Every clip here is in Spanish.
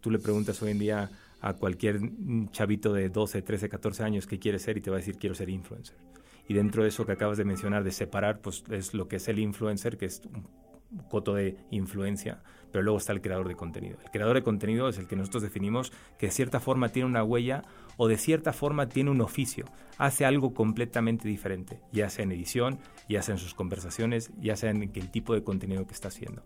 tú le preguntas hoy en día a cualquier chavito de 12, 13, 14 años qué quiere ser y te va a decir quiero ser influencer. Y dentro de eso que acabas de mencionar, de separar, pues es lo que es el influencer, que es un coto de influencia, pero luego está el creador de contenido. El creador de contenido es el que nosotros definimos que de cierta forma tiene una huella o de cierta forma tiene un oficio, hace algo completamente diferente, ya sea en edición, ya sea en sus conversaciones, ya sea en el tipo de contenido que está haciendo.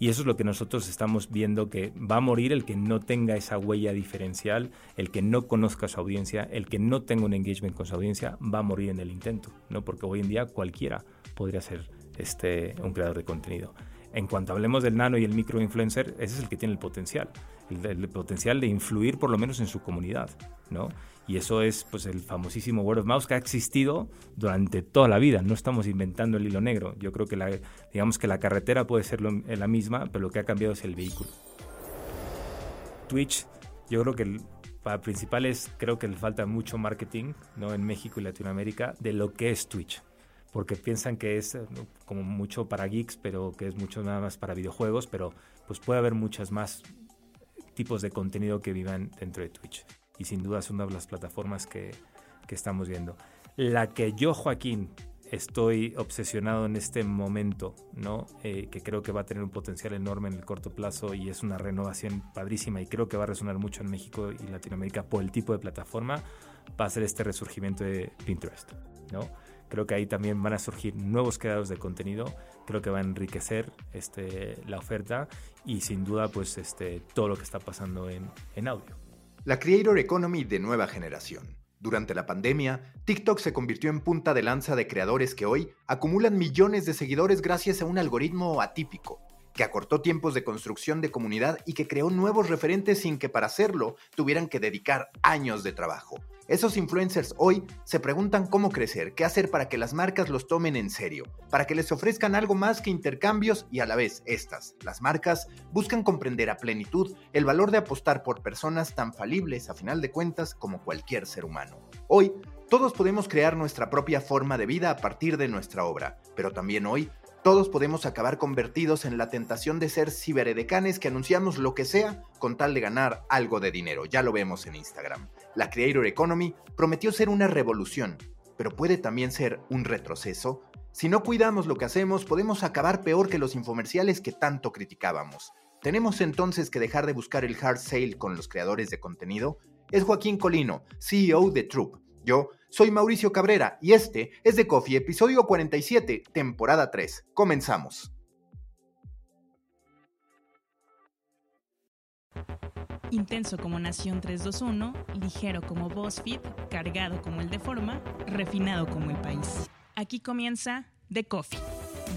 Y eso es lo que nosotros estamos viendo que va a morir el que no tenga esa huella diferencial, el que no conozca a su audiencia, el que no tenga un engagement con su audiencia, va a morir en el intento, ¿no? Porque hoy en día cualquiera podría ser este, un creador de contenido. En cuanto hablemos del nano y el micro influencer, ese es el que tiene el potencial, el, el, potencial de influir por lo menos en su comunidad, ¿no? Y eso es pues el famosísimo word of mouth que ha existido durante toda la vida. No estamos inventando el hilo negro. Yo creo que la, digamos que la carretera puede ser la misma, pero lo que ha cambiado es el vehículo. Twitch, yo creo que el, para principales creo que le falta mucho marketing, ¿no? En México y Latinoamérica de lo que es Twitch porque piensan que es como mucho para geeks, pero que es mucho nada más para videojuegos, pero pues puede haber muchas más tipos de contenido que vivan dentro de Twitch y sin duda es una de las plataformas que, que estamos viendo. La que yo, Joaquín, estoy obsesionado en este momento, ¿no? Eh, que creo que va a tener un potencial enorme en el corto plazo y es una renovación padrísima y creo que va a resonar mucho en México y Latinoamérica por el tipo de plataforma, va a ser este resurgimiento de Pinterest, ¿no? Creo que ahí también van a surgir nuevos creadores de contenido, creo que va a enriquecer este, la oferta y sin duda pues este, todo lo que está pasando en, en audio. La Creator Economy de nueva generación. Durante la pandemia, TikTok se convirtió en punta de lanza de creadores que hoy acumulan millones de seguidores gracias a un algoritmo atípico, que acortó tiempos de construcción de comunidad y que creó nuevos referentes sin que para hacerlo tuvieran que dedicar años de trabajo. Esos influencers hoy se preguntan cómo crecer, qué hacer para que las marcas los tomen en serio, para que les ofrezcan algo más que intercambios y a la vez estas, las marcas, buscan comprender a plenitud el valor de apostar por personas tan falibles a final de cuentas como cualquier ser humano. Hoy, todos podemos crear nuestra propia forma de vida a partir de nuestra obra, pero también hoy todos podemos acabar convertidos en la tentación de ser ciberedecanes que anunciamos lo que sea con tal de ganar algo de dinero. Ya lo vemos en Instagram. La Creator Economy prometió ser una revolución, pero puede también ser un retroceso. Si no cuidamos lo que hacemos, podemos acabar peor que los infomerciales que tanto criticábamos. ¿Tenemos entonces que dejar de buscar el hard sale con los creadores de contenido? Es Joaquín Colino, CEO de Troop. Yo soy Mauricio Cabrera y este es The Coffee, episodio 47, temporada 3. Comenzamos. Intenso como Nación 321, ligero como BuzzFeed, cargado como el de forma, refinado como el país. Aquí comienza The Coffee.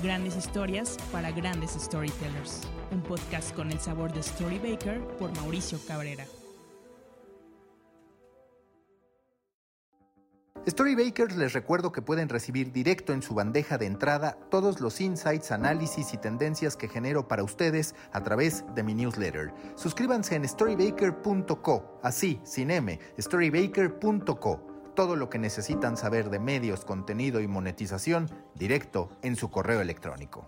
Grandes historias para grandes storytellers. Un podcast con el sabor de Storybaker por Mauricio Cabrera. Storybakers les recuerdo que pueden recibir directo en su bandeja de entrada todos los insights, análisis y tendencias que genero para ustedes a través de mi newsletter. Suscríbanse en storybaker.co, así, sin M, storybaker.co. Todo lo que necesitan saber de medios, contenido y monetización directo en su correo electrónico.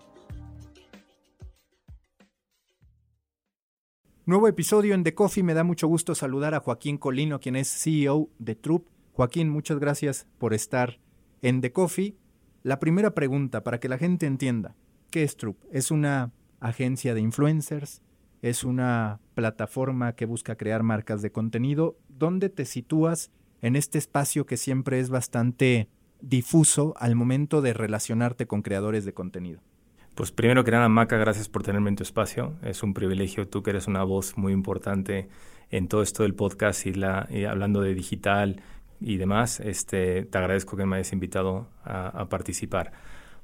Nuevo episodio en The Coffee. Me da mucho gusto saludar a Joaquín Colino, quien es CEO de Troop Joaquín, muchas gracias por estar en The Coffee. La primera pregunta, para que la gente entienda, ¿qué es Troop? ¿Es una agencia de influencers? ¿Es una plataforma que busca crear marcas de contenido? ¿Dónde te sitúas en este espacio que siempre es bastante difuso al momento de relacionarte con creadores de contenido? Pues primero que nada, Maca, gracias por tenerme en tu espacio. Es un privilegio, tú que eres una voz muy importante en todo esto del podcast y, la, y hablando de digital y demás, este, te agradezco que me hayas invitado a, participar.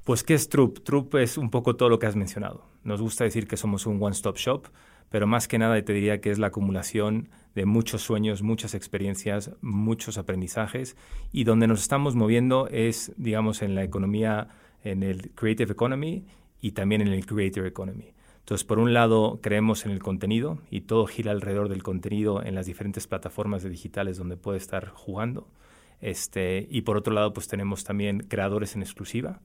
Pues, ¿qué es Troop? Troop es un poco todo lo que has mencionado. Nos gusta decir que somos un one-stop shop, pero más que nada te diría que es la acumulación de muchos sueños, muchas experiencias, muchos aprendizajes y donde nos estamos moviendo es, digamos, en la economía, en el Creative Economy y también en el Creator Economy. Entonces, por un lado, creemos en el contenido y todo gira alrededor del contenido en las diferentes plataformas de digitales donde puede estar jugando. Este, y por otro lado, pues tenemos también creadores en exclusiva.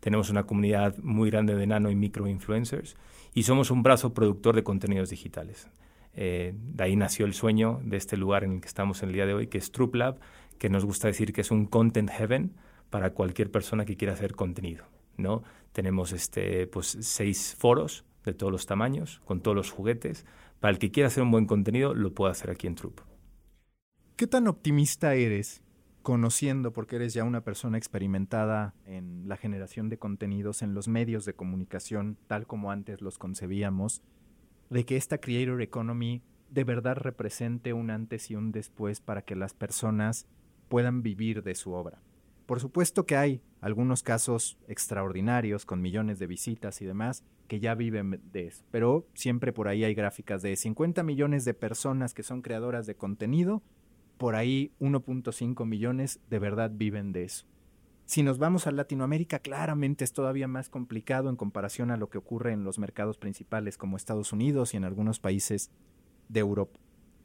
Tenemos una comunidad muy grande de nano y micro influencers y somos un brazo productor de contenidos digitales. eh, de ahí nació el sueño de este lugar en el que estamos en el día de hoy, que es TrueLab, que nos gusta decir que es un content heaven para cualquier persona que quiera hacer contenido. ¿no? Tenemos este, pues, seis foros de todos los tamaños, con todos los juguetes. Para el que quiera hacer un buen contenido, lo puede hacer aquí en Troop. ¿Qué tan optimista eres conociendo, porque eres ya una persona experimentada en la generación de contenidos en los medios de comunicación, tal como antes los concebíamos, de que esta Creator Economy de verdad represente un antes y un después para que las personas puedan vivir de su obra? Por supuesto que hay algunos casos extraordinarios con millones de visitas y demás que ya viven de eso, pero siempre por ahí hay gráficas de 50 millones de personas que son creadoras de contenido, por ahí 1.5 millones de verdad viven de eso. Si nos vamos a Latinoamérica, claramente es todavía más complicado en comparación a lo que ocurre en los mercados principales como Estados Unidos y en algunos países de Europa.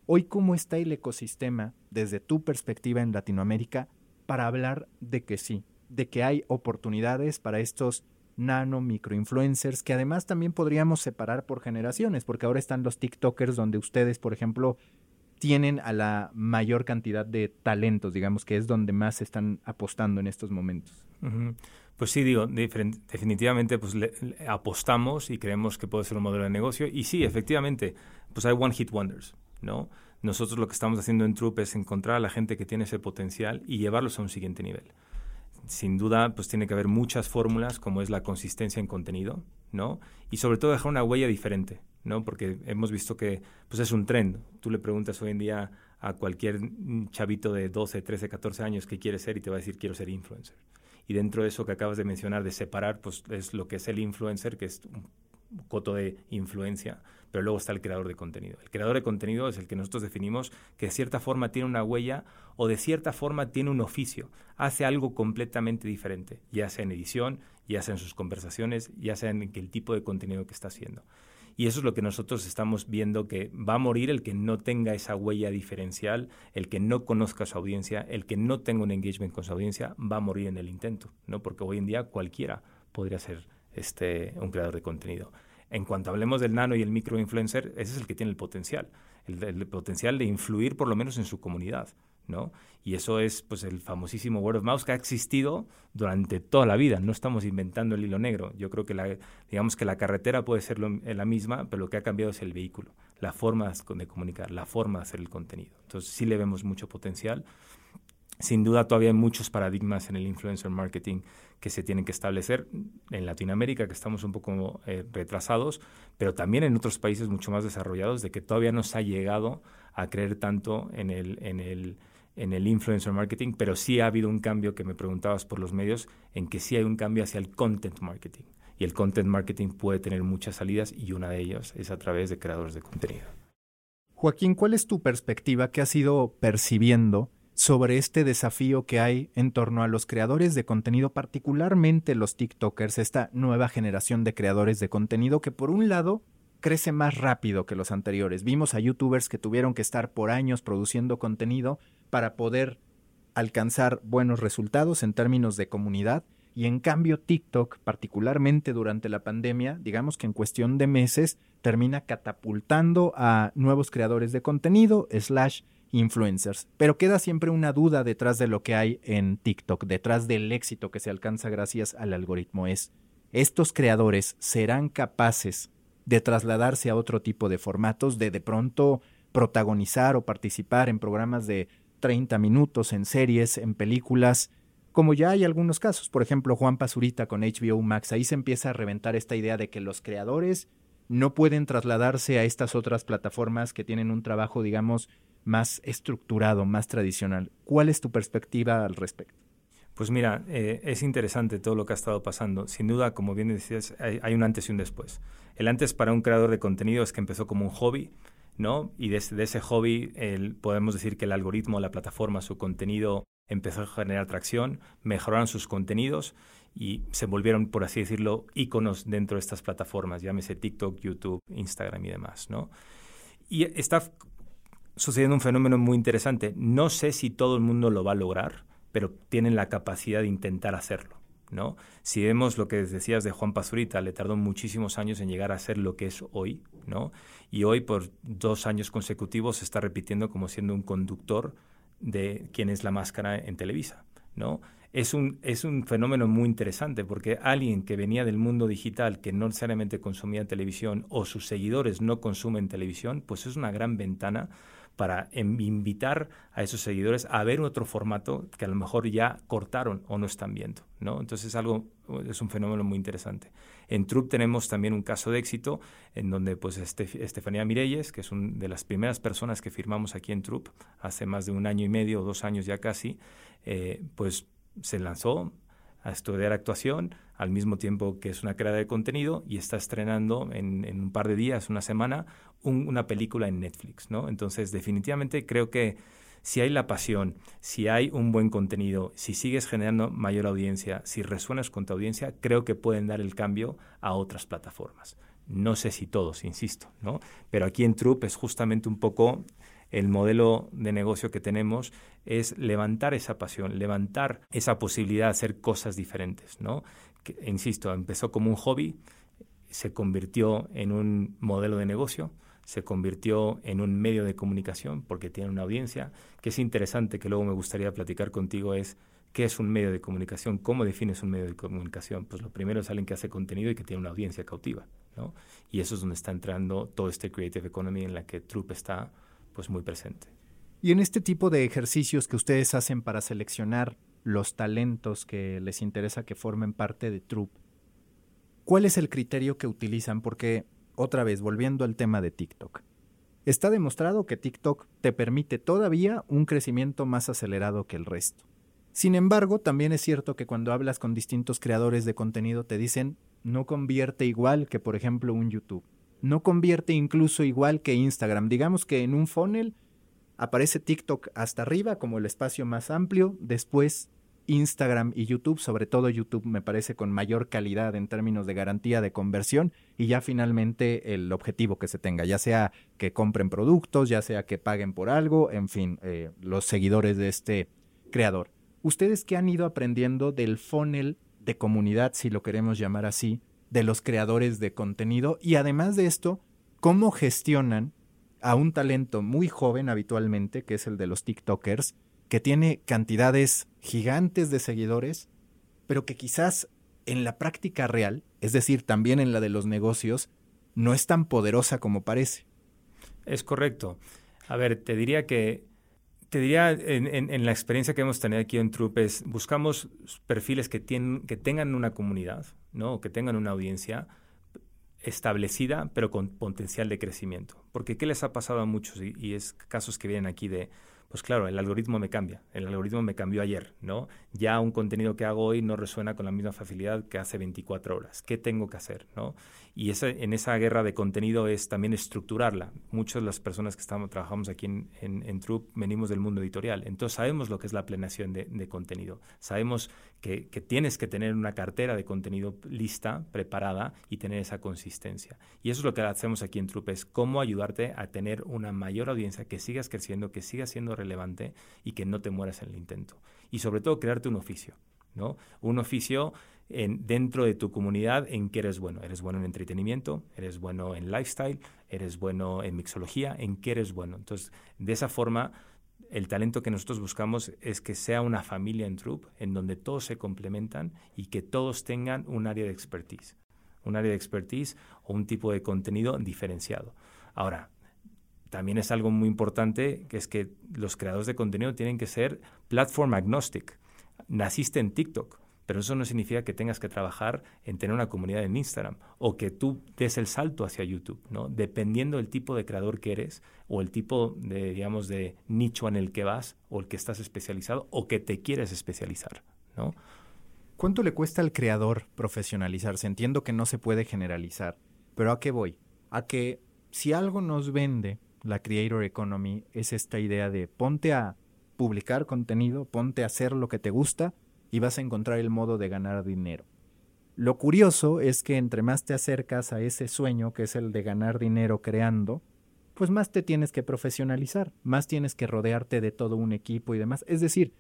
Hoy, ¿cómo está el ecosistema desde tu perspectiva en Latinoamérica para hablar de que sí, de que hay oportunidades para estos nano microinfluencers que además también podríamos separar por generaciones, porque ahora están los TikTokers donde ustedes, por ejemplo, tienen a la mayor cantidad de talentos, digamos que es donde más están apostando en estos momentos. Pues sí, digo, definitivamente pues apostamos y creemos que puede ser un modelo de negocio. Y sí, efectivamente, pues hay one hit wonders, ¿no? Nosotros lo que estamos haciendo en Troop es encontrar a la gente que tiene ese potencial y llevarlos a un siguiente nivel. Sin duda, pues tiene que haber muchas fórmulas, como es la consistencia en contenido, ¿no? Y sobre todo dejar una huella diferente, ¿no? Porque hemos visto que pues es un trend. Tú le preguntas hoy en día a cualquier chavito de 12, 13, 14 años qué quiere ser y te va a decir quiero ser influencer. Y dentro de eso que acabas de mencionar, de separar, pues es lo que es el influencer, que es un coto de influencia, pero luego está el creador de contenido. El creador de contenido es el que nosotros definimos que de cierta forma tiene una huella o de cierta forma tiene un oficio, hace algo completamente diferente, ya sea en edición, ya sea en sus conversaciones, ya sea en el tipo de contenido que está haciendo. Y eso es lo que nosotros estamos viendo que va a morir el que no tenga esa huella diferencial, el que no conozca a su audiencia, el que no tenga un engagement con su audiencia, va a morir en el intento, ¿no? Porque hoy en día cualquiera podría ser este, un creador de contenido. En cuanto hablemos del nano y el micro influencer, ese es el que tiene el potencial, el, potencial de influir por lo menos en su comunidad, ¿no? Y eso es pues el famosísimo word of mouth que ha existido durante toda la vida. No estamos inventando el hilo negro. Yo creo que la, digamos que la carretera puede ser la misma, pero lo que ha cambiado es el vehículo, la forma de comunicar, la forma de hacer el contenido. Entonces sí le vemos mucho potencial. Sin duda todavía hay muchos paradigmas en el influencer marketing que se tienen que establecer en Latinoamérica, que estamos un poco eh, retrasados, pero también en otros países mucho más desarrollados, de que todavía no se ha llegado a creer tanto en el, en el, en el influencer marketing, pero sí ha habido un cambio que me preguntabas por los medios, en que sí hay un cambio hacia el content marketing. Y el content marketing puede tener muchas salidas y una de ellas es a través de creadores de contenido. Joaquín, ¿cuál es tu perspectiva que has ido percibiendo sobre este desafío que hay en torno a los creadores de contenido, particularmente los TikTokers, esta nueva generación de creadores de contenido que por un lado crece más rápido que los anteriores. Vimos a youtubers que tuvieron que estar por años produciendo contenido para poder alcanzar buenos resultados en términos de comunidad y en cambio TikTok, particularmente durante la pandemia, digamos que en cuestión de meses, termina catapultando a nuevos creadores de contenido, slash influencers. Pero queda siempre una duda detrás de lo que hay en TikTok, detrás del éxito que se alcanza gracias al algoritmo. Es, ¿estos creadores serán capaces de trasladarse a otro tipo de formatos, de de pronto protagonizar o participar en programas de 30 minutos, en series, en películas? Como ya hay algunos casos, por ejemplo, Juan Pazurita con HBO Max, ahí se empieza a reventar esta idea de que los creadores no pueden trasladarse a estas otras plataformas que tienen un trabajo, digamos, más estructurado, más tradicional. ¿Cuál es tu perspectiva al respecto? Pues mira, eh, es interesante todo lo que ha estado pasando. Sin duda, como bien decías, hay, un antes y un después. El antes para un creador de contenido es que empezó como un hobby, ¿no? Y desde ese hobby podemos decir que el algoritmo, la plataforma, su contenido empezó a generar tracción, mejoraron sus contenidos y se volvieron, por así decirlo, íconos dentro de estas plataformas, llámese TikTok, YouTube, Instagram y demás, ¿no? Y está sucediendo un fenómeno muy interesante. No sé si todo el mundo lo va a lograr, pero tienen la capacidad de intentar hacerlo. ¿no? Si vemos lo que decías de Juan Pazurita, le tardó muchísimos años en llegar a ser lo que es hoy, ¿no? Y hoy por dos años consecutivos se está repitiendo como siendo un conductor de quién es la máscara en Televisa, ¿no? Es un, es un fenómeno muy interesante porque alguien que venía del mundo digital, que no necesariamente consumía televisión o sus seguidores no consumen televisión, pues es una gran ventana para invitar a esos seguidores a ver otro formato que a lo mejor ya cortaron o no están viendo, ¿no? Entonces es algo, es un fenómeno muy interesante. En Troop tenemos también un caso de éxito en donde pues Estefanía Mireyes, que es una de las primeras personas que firmamos aquí en Troop hace más de un año y medio o dos años ya casi, eh, pues se lanzó a estudiar actuación al mismo tiempo que es una creadora de contenido y está estrenando en, un par de días, una semana, una película en Netflix, ¿no? Entonces, definitivamente creo que si hay la pasión, si hay un buen contenido, si sigues generando mayor audiencia, si resuenas con tu audiencia, creo que pueden dar el cambio a otras plataformas. No sé si todos, insisto, ¿no? Pero aquí en Troop es justamente un poco el modelo de negocio que tenemos es levantar esa pasión, levantar esa posibilidad de hacer cosas diferentes, ¿no? insisto, empezó como un hobby, se convirtió en un modelo de negocio, se convirtió en un medio de comunicación porque tiene una audiencia, que es interesante, que luego me gustaría platicar contigo, es qué es un medio de comunicación, cómo defines un medio de comunicación. Pues lo primero es alguien que hace contenido y que tiene una audiencia cautiva, ¿no? Y eso es donde está entrando todo este Creative Economy en la que Troop está pues muy presente. Y en este tipo de ejercicios que ustedes hacen para seleccionar los talentos que les interesa que formen parte de Troop, ¿cuál es el criterio que utilizan? Porque, otra vez, volviendo al tema de TikTok, está demostrado que TikTok te permite todavía un crecimiento más acelerado que el resto. Sin embargo, también es cierto que cuando hablas con distintos creadores de contenido te dicen no convierte igual que, por ejemplo, un YouTube no convierte incluso igual que Instagram. Digamos que en un funnel aparece TikTok hasta arriba como el espacio más amplio, después Instagram y YouTube, sobre todo YouTube me parece con mayor calidad en términos de garantía de conversión y ya finalmente el objetivo que se tenga, ya sea que compren productos, ya sea que paguen por algo, en fin, eh, los seguidores de este creador. ¿Ustedes qué han ido aprendiendo del funnel de comunidad, si lo queremos llamar así, de los creadores de contenido y además de esto, cómo gestionan a un talento muy joven habitualmente, que es el de los TikTokers, que tiene cantidades gigantes de seguidores, pero que quizás en la práctica real, es decir, también en la de los negocios, no es tan poderosa como parece. Es correcto. A ver, te diría que, te diría en, la experiencia que hemos tenido aquí en Trupes, buscamos perfiles que, tienen, que tengan una comunidad, ¿no? que tengan una audiencia establecida, pero con potencial de crecimiento. Porque ¿qué les ha pasado a muchos? y es casos que vienen aquí de, pues claro, el algoritmo me cambia. El algoritmo me cambió ayer, ¿no? Ya un contenido que hago hoy no resuena con la misma facilidad que hace 24 horas. ¿Qué tengo que hacer, no? Y en esa guerra de contenido es también estructurarla. Muchas de las personas que estamos, trabajamos aquí en, en, Troop venimos del mundo editorial. Entonces sabemos lo que es la planeación de, de contenido. Sabemos que, que, tienes que tener una cartera de contenido lista, preparada y tener esa consistencia. Y eso es lo que hacemos aquí en Troop, es cómo ayudarte a tener una mayor audiencia, que sigas creciendo, que sigas siendo relevante y que no te mueras en el intento. Y sobre todo crearte un oficio, ¿no? Un oficio en, dentro de tu comunidad en que eres bueno. Eres bueno en entretenimiento, eres bueno en lifestyle, eres bueno en mixología, en qué eres bueno. Entonces, de esa forma, el talento que nosotros buscamos es que sea una familia en Troop, en donde todos se complementan y que todos tengan un área de expertise. Un área de expertise o un tipo de contenido diferenciado. Ahora, también es algo muy importante, que es que los creadores de contenido tienen que ser platform agnostic. Naciste en TikTok, pero eso no significa que tengas que trabajar en tener una comunidad en Instagram o que tú des el salto hacia YouTube, ¿no? Dependiendo del tipo de creador que eres o el tipo de, digamos, de nicho en el que vas o el que estás especializado o que te quieres especializar, ¿no? ¿Cuánto le cuesta al creador profesionalizarse? Entiendo que no se puede generalizar, pero ¿a qué voy? A que si algo nos vende la Creator Economy es esta idea de ponte a publicar contenido, ponte a hacer lo que te gusta y vas a encontrar el modo de ganar dinero. Lo curioso es que entre más te acercas a ese sueño que es el de ganar dinero creando, pues más te tienes que profesionalizar, más tienes que rodearte de todo un equipo y demás. Es decir,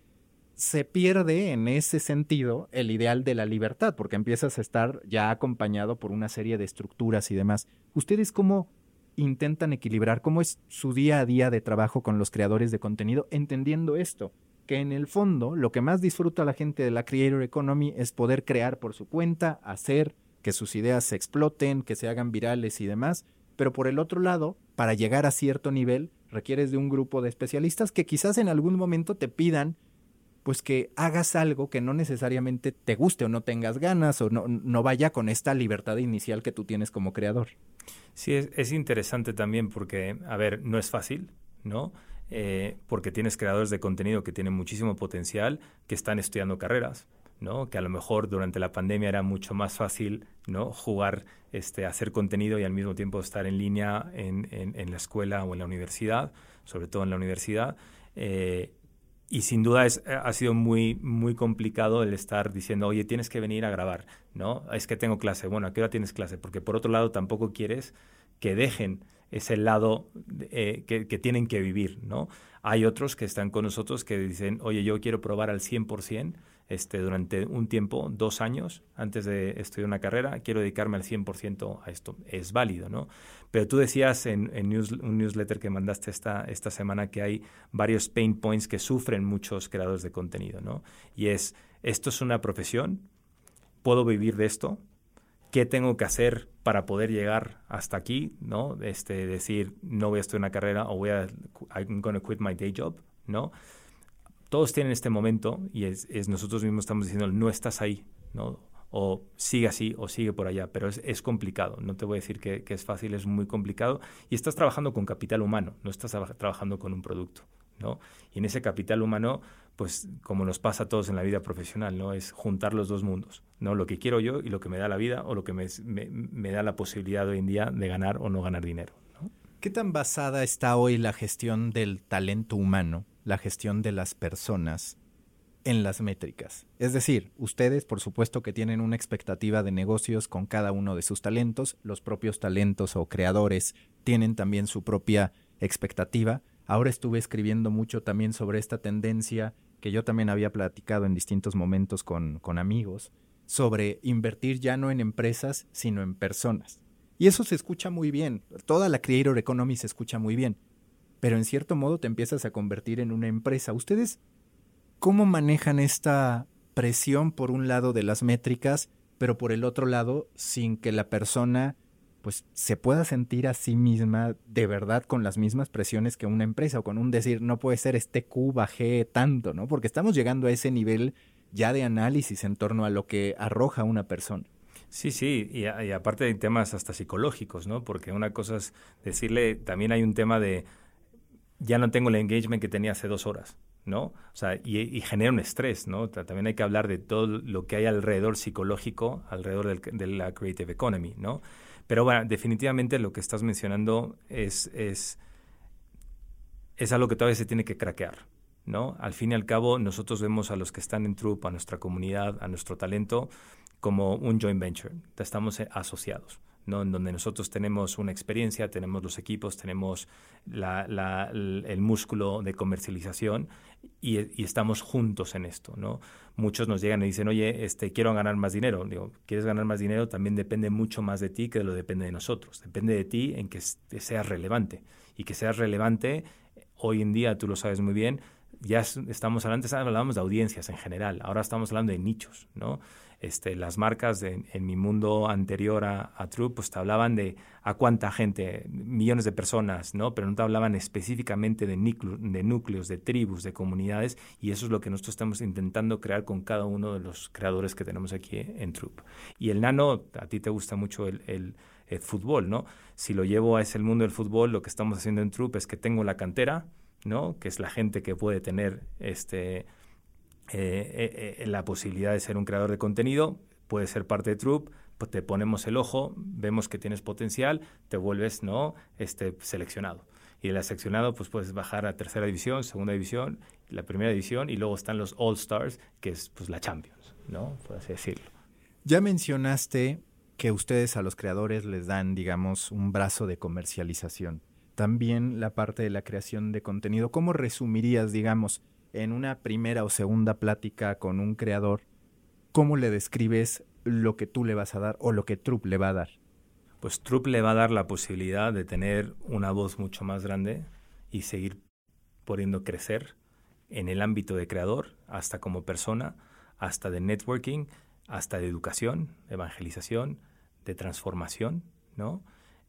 se pierde en ese sentido el ideal de la libertad, porque empiezas a estar ya acompañado por una serie de estructuras y demás. ¿Ustedes cómo intentan equilibrar? ¿Cómo es su día a día de trabajo con los creadores de contenido entendiendo esto? Que en el fondo lo que más disfruta la gente de la Creator Economy es poder crear por su cuenta, hacer que sus ideas se exploten, que se hagan virales y demás, pero por el otro lado, para llegar a cierto nivel, requieres de un grupo de especialistas que quizás en algún momento te pidan pues que hagas algo que no necesariamente te guste o no tengas ganas o no, vaya con esta libertad inicial que tú tienes como creador. Sí, es, interesante también porque, a ver, no es fácil, ¿no? Eh, porque tienes creadores de contenido que tienen muchísimo potencial, que están estudiando carreras, ¿no? Que a lo mejor durante la pandemia era mucho más fácil, ¿no? Jugar, este, hacer contenido y al mismo tiempo estar en línea en, en, la escuela o en la universidad, sobre todo en la universidad. Eh, y sin duda es, ha sido muy, muy complicado el estar diciendo, oye, tienes que venir a grabar, ¿no? Es que tengo clase. Bueno, ¿a qué hora tienes clase? Porque por otro lado tampoco quieres que dejen ese lado eh, que, que, tienen que vivir, ¿no? Hay otros que están con nosotros que dicen, oye, yo quiero probar al 100% este, durante un tiempo, dos años, antes de estudiar una carrera, quiero dedicarme al 100% a esto. Es válido, ¿no? Pero tú decías en, un newsletter que mandaste esta, esta semana que hay varios pain points que sufren muchos creadores de contenido, ¿no? Y es, esto es una profesión, puedo vivir de esto, ¿qué tengo que hacer para poder llegar hasta aquí, ¿no? Este, decir, no voy a estudiar una carrera o voy a, I'm going to quit my day job, ¿no? todos tienen este momento y es, nosotros mismos estamos diciendo, no estás ahí, ¿no? O sigue así o sigue por allá, pero es, complicado. No te voy a decir que, es fácil, es muy complicado. Y estás trabajando con capital humano, no estás trabajando con un producto, ¿no? Y en ese capital humano, pues como nos pasa a todos en la vida profesional, ¿no? Es juntar los dos mundos, ¿no? Lo que quiero yo y lo que me da la vida o lo que me, da la posibilidad hoy en día de ganar o no ganar dinero. ¿Qué tan basada está hoy la gestión del talento humano la gestión de las personas en las métricas. Es decir, ustedes por supuesto que tienen una expectativa de negocios con cada uno de sus talentos, los propios talentos o creadores tienen también su propia expectativa. Ahora estuve escribiendo mucho también sobre esta tendencia que yo también había platicado en distintos momentos con, con amigos, sobre invertir ya no en empresas, sino en personas. Y eso se escucha muy bien, toda la Creator Economy se escucha muy bien, pero en cierto modo te empiezas a convertir en una empresa. ¿Ustedes cómo manejan esta presión por un lado de las métricas, pero por el otro lado sin que la persona pues se pueda sentir a sí misma de verdad con las mismas presiones que una empresa o con un decir no puede ser este Q bajé tanto, ¿no? Porque estamos llegando a ese nivel ya de análisis en torno a lo que arroja una persona. Sí, sí, y, aparte de temas hasta psicológicos, ¿no? Porque una cosa es decirle, también hay un tema de ya no tengo el engagement que tenía hace dos horas, ¿no? O sea, y, genera un estrés, ¿no? También hay que hablar de todo lo que hay alrededor psicológico, alrededor de la creative economy, ¿no? Pero bueno, definitivamente lo que estás mencionando es, es, es algo que todavía se tiene que craquear, ¿no? Al fin y al cabo, nosotros vemos a los que están en Troop, a nuestra comunidad, a nuestro talento, como un joint venture. Estamos asociados. ¿No? en donde nosotros tenemos una experiencia, tenemos los equipos, tenemos el músculo de comercialización y, estamos juntos en esto. ¿no? Muchos nos llegan y dicen, oye, este, quiero ganar más dinero. Digo, ¿quieres ganar más dinero? También depende mucho más de ti que de lo depende de nosotros. Depende de ti en que seas relevante. Y que seas relevante, hoy en día, tú lo sabes muy bien, ya estamos hablando, antes hablábamos de audiencias en general, ahora estamos hablando de nichos, ¿no? Este, las marcas en mi mundo anterior a, a True, pues te hablaban de a cuánta gente, millones de personas, ¿no? Pero no te hablaban específicamente de, de núcleos, de tribus, de comunidades, y eso es lo que nosotros estamos intentando crear con cada uno de los creadores que tenemos aquí en Troop. Y el nano, a ti te gusta mucho el, el, fútbol, ¿no? Si lo llevo a ese mundo del fútbol, lo que estamos haciendo en Troop es que tengo la cantera, ¿no? Que es la gente que puede tener este eh, eh, la posibilidad de ser un creador de contenido, puede ser parte de Troop, pues te ponemos el ojo, vemos que tienes potencial, te vuelves no este seleccionado. Y de la seleccionado pues puedes bajar a tercera división, segunda división, la primera división y luego están los All Stars, que es pues la Champions, ¿no? Por así decirlo. Ya mencionaste que ustedes a los creadores les dan, digamos, un brazo de comercialización. También la parte de la creación de contenido. ¿Cómo resumirías, digamos, en una primera o segunda plática con un creador, ¿cómo le describes lo que tú le vas a dar o lo que Troop le va a dar? Pues Troop le va a dar la posibilidad de tener una voz mucho más grande y seguir pudiendo crecer en el ámbito de creador, hasta como persona, hasta de networking, hasta de educación, de evangelización, de transformación, ¿no?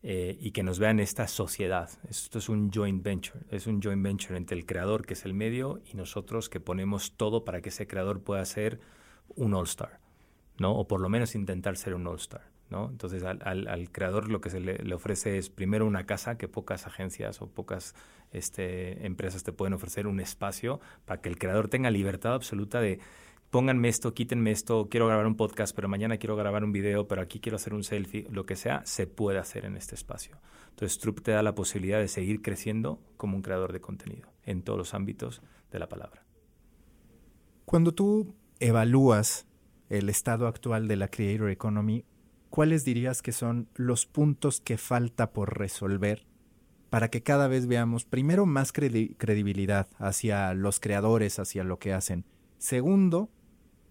Eh, y que nos vean esta sociedad. Esto es un joint venture, es un joint venture entre el creador, que es el medio, y nosotros que ponemos todo para que ese creador pueda ser un all-star, ¿no? O por lo menos intentar ser un all-star. ¿no? Entonces al, creador lo que se le, ofrece es primero una casa que pocas agencias o pocas este, empresas te pueden ofrecer un espacio para que el creador tenga libertad absoluta de pónganme esto, quítenme esto, quiero grabar un podcast, pero mañana quiero grabar un video, pero aquí quiero hacer un selfie, lo que sea, se puede hacer en este espacio. Entonces Troop te da la posibilidad de seguir creciendo como un creador de contenido en todos los ámbitos de la palabra. Cuando tú evalúas el estado actual de la Creator Economy, ¿cuáles dirías que son los puntos que falta por resolver para que cada vez veamos, primero, más credibilidad hacia los creadores, hacia lo que hacen? Segundo,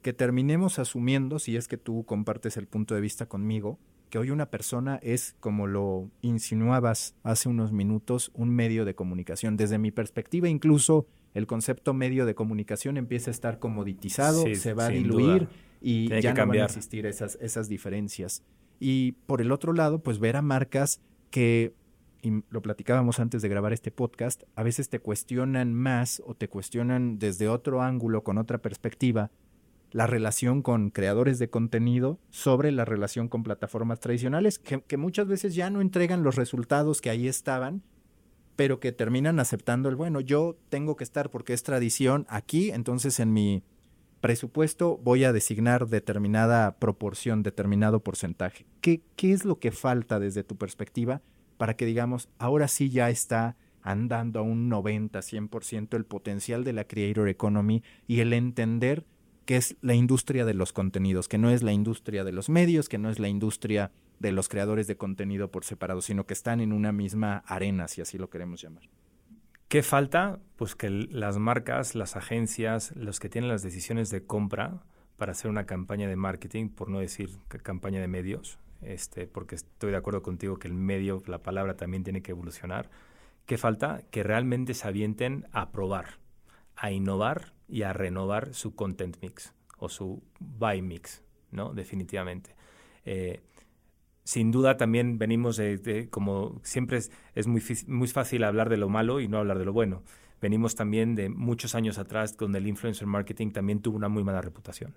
que terminemos asumiendo, si es que tú compartes el punto de vista conmigo, que hoy una persona es, como lo insinuabas hace unos minutos, un medio de comunicación. Desde mi perspectiva, incluso el concepto medio de comunicación empieza a estar comoditizado, se va a diluir y ya no van a existir esas, esas diferencias. Y por el otro lado, pues ver a marcas que, y lo platicábamos antes de grabar este podcast, a veces te cuestionan más o te cuestionan desde otro ángulo, con otra perspectiva, la relación con creadores de contenido sobre la relación con plataformas tradicionales, que, muchas veces ya no entregan los resultados que ahí estaban, pero que terminan aceptando el, bueno, yo tengo que estar porque es tradición aquí, entonces en mi presupuesto voy a designar determinada proporción, determinado porcentaje. ¿Qué, ¿Qué es lo que falta desde tu perspectiva para que digamos, ahora sí ya está andando a un 90, 100% el potencial de la creator economy y el entender que es la industria de los contenidos, que no es la industria de los medios, que no es la industria de los creadores de contenido por separado, sino que están en una misma arena, si así lo queremos llamar. ¿Qué falta? Pues que las marcas, las agencias, los que tienen las decisiones de compra para hacer una campaña de marketing, por no decir campaña de medios, este, porque estoy de acuerdo contigo que el medio, la palabra también tiene que evolucionar. ¿Qué falta? Que realmente se avienten a probar, a innovar y a renovar su content mix o su buy mix, ¿no? Definitivamente. Eh, sin duda también venimos de, como siempre es, es, muy, muy fácil hablar de lo malo y no hablar de lo bueno. Venimos también de muchos años atrás donde el influencer marketing también tuvo una muy mala reputación.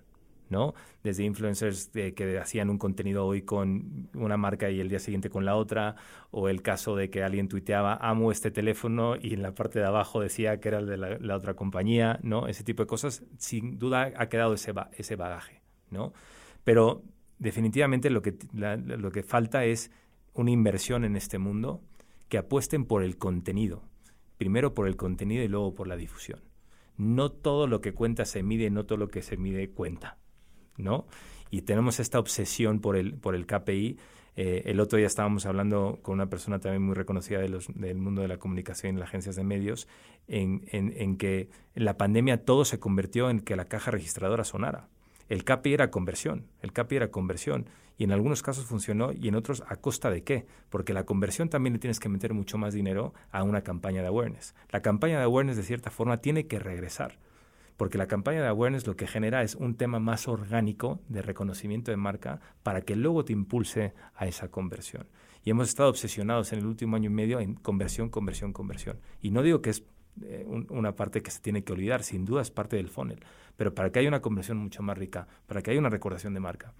¿No? Desde influencers que hacían un contenido hoy con una marca y el día siguiente con la otra, o el caso de que alguien tuiteaba, amo este teléfono, y en la parte de abajo decía que era el de la, otra compañía, ¿no? Ese tipo de cosas, sin duda ha quedado ese, ese bagaje. Pero definitivamente lo que, lo que falta es una inversión en este mundo que apuesten por el contenido. Primero por el contenido y luego por la difusión. No todo lo que cuenta se mide, no todo lo que se mide cuenta, ¿no? Y tenemos esta obsesión por el, por el KPI. Eh, el otro día estábamos hablando con una persona también muy reconocida del mundo de la comunicación y las agencias de medios, en, en, que en la pandemia todo se convirtió en que la caja registradora sonara. El CAPI era conversión, el CAPI era conversión y en algunos casos funcionó y en otros a costa de qué, porque la conversión también le tienes que meter mucho más dinero a una campaña de awareness. La campaña de awareness de cierta forma tiene que regresar, porque la campaña de awareness lo que genera es un tema más orgánico de reconocimiento de marca para que luego te impulse a esa conversión. Y hemos estado obsesionados en el último año y medio en conversión, conversión, conversión. Y no digo que es eh, una parte que se tiene que olvidar, sin duda es parte del funnel, pero para que haya una conversión mucho más rica, para que haya una recordación de marca,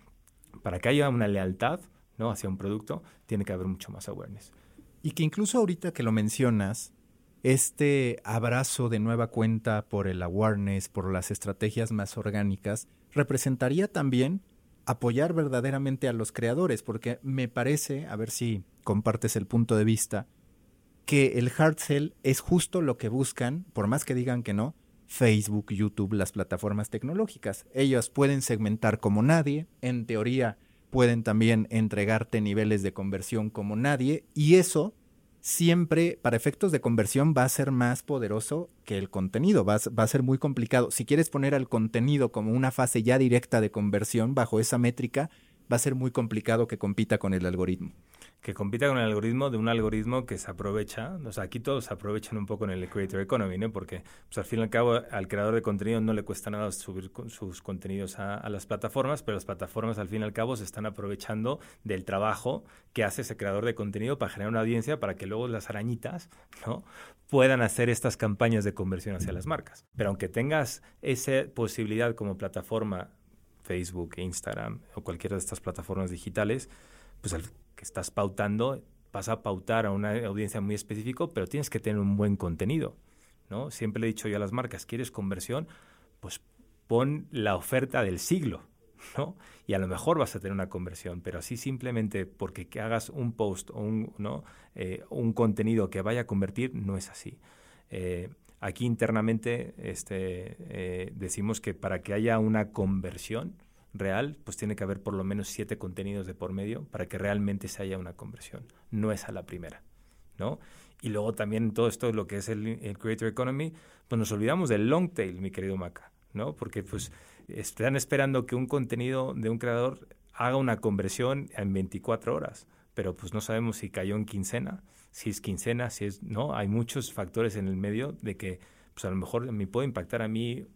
para que haya una lealtad ¿no? hacia un producto, tiene que haber mucho más awareness. Y que incluso ahorita que lo mencionas, este abrazo de nueva cuenta por el awareness, por las estrategias más orgánicas, representaría también apoyar verdaderamente a los creadores, porque me parece, a ver si compartes el punto de vista, que el hard sell es justo lo que buscan, por más que digan que no, Facebook, YouTube, las plataformas tecnológicas. Ellos pueden segmentar como nadie, en teoría pueden también entregarte niveles de conversión como nadie, y eso siempre, para efectos de conversión, va a ser más poderoso que el contenido, va a, ser muy complicado. Si quieres poner al contenido como una fase ya directa de conversión bajo esa métrica, va a ser muy complicado que compita con el algoritmo que compita con el algoritmo de un algoritmo que se aprovecha, o sea, aquí todos se aprovechan un poco en el Creator Economy, ¿no? Porque pues, al fin y al cabo al creador de contenido no le cuesta nada subir sus contenidos a, las plataformas, pero las plataformas al fin y al cabo se están aprovechando del trabajo que hace ese creador de contenido para generar una audiencia para que luego las arañitas, ¿no? puedan hacer estas campañas de conversión hacia las marcas. Pero aunque tengas esa posibilidad como plataforma, Facebook, Instagram o cualquiera de estas plataformas digitales, pues al que estás pautando, vas a pautar a una audiencia muy específica, pero tienes que tener un buen contenido, ¿no? Siempre he dicho yo a las marcas, ¿quieres conversión? Pues pon la oferta del siglo, ¿no? Y a lo mejor vas a tener una conversión, pero así simplemente porque que hagas un post o un, ¿no? Eh, un contenido que vaya a convertir, no es así. Eh, aquí internamente este, eh, decimos que para que haya una conversión, real, pues tiene que haber por lo menos siete contenidos de por medio para que realmente se haya una conversión. No es a la primera, ¿no? Y luego también todo esto, lo que es el, Creator Economy, pues nos olvidamos del long tail, mi querido Maca, ¿no? Porque pues están esperando que un contenido de un creador haga una conversión en 24 horas, pero pues no sabemos si cayó en quincena, si es quincena, si es, ¿no? Hay muchos factores en el medio de que pues a lo mejor me puede impactar a mí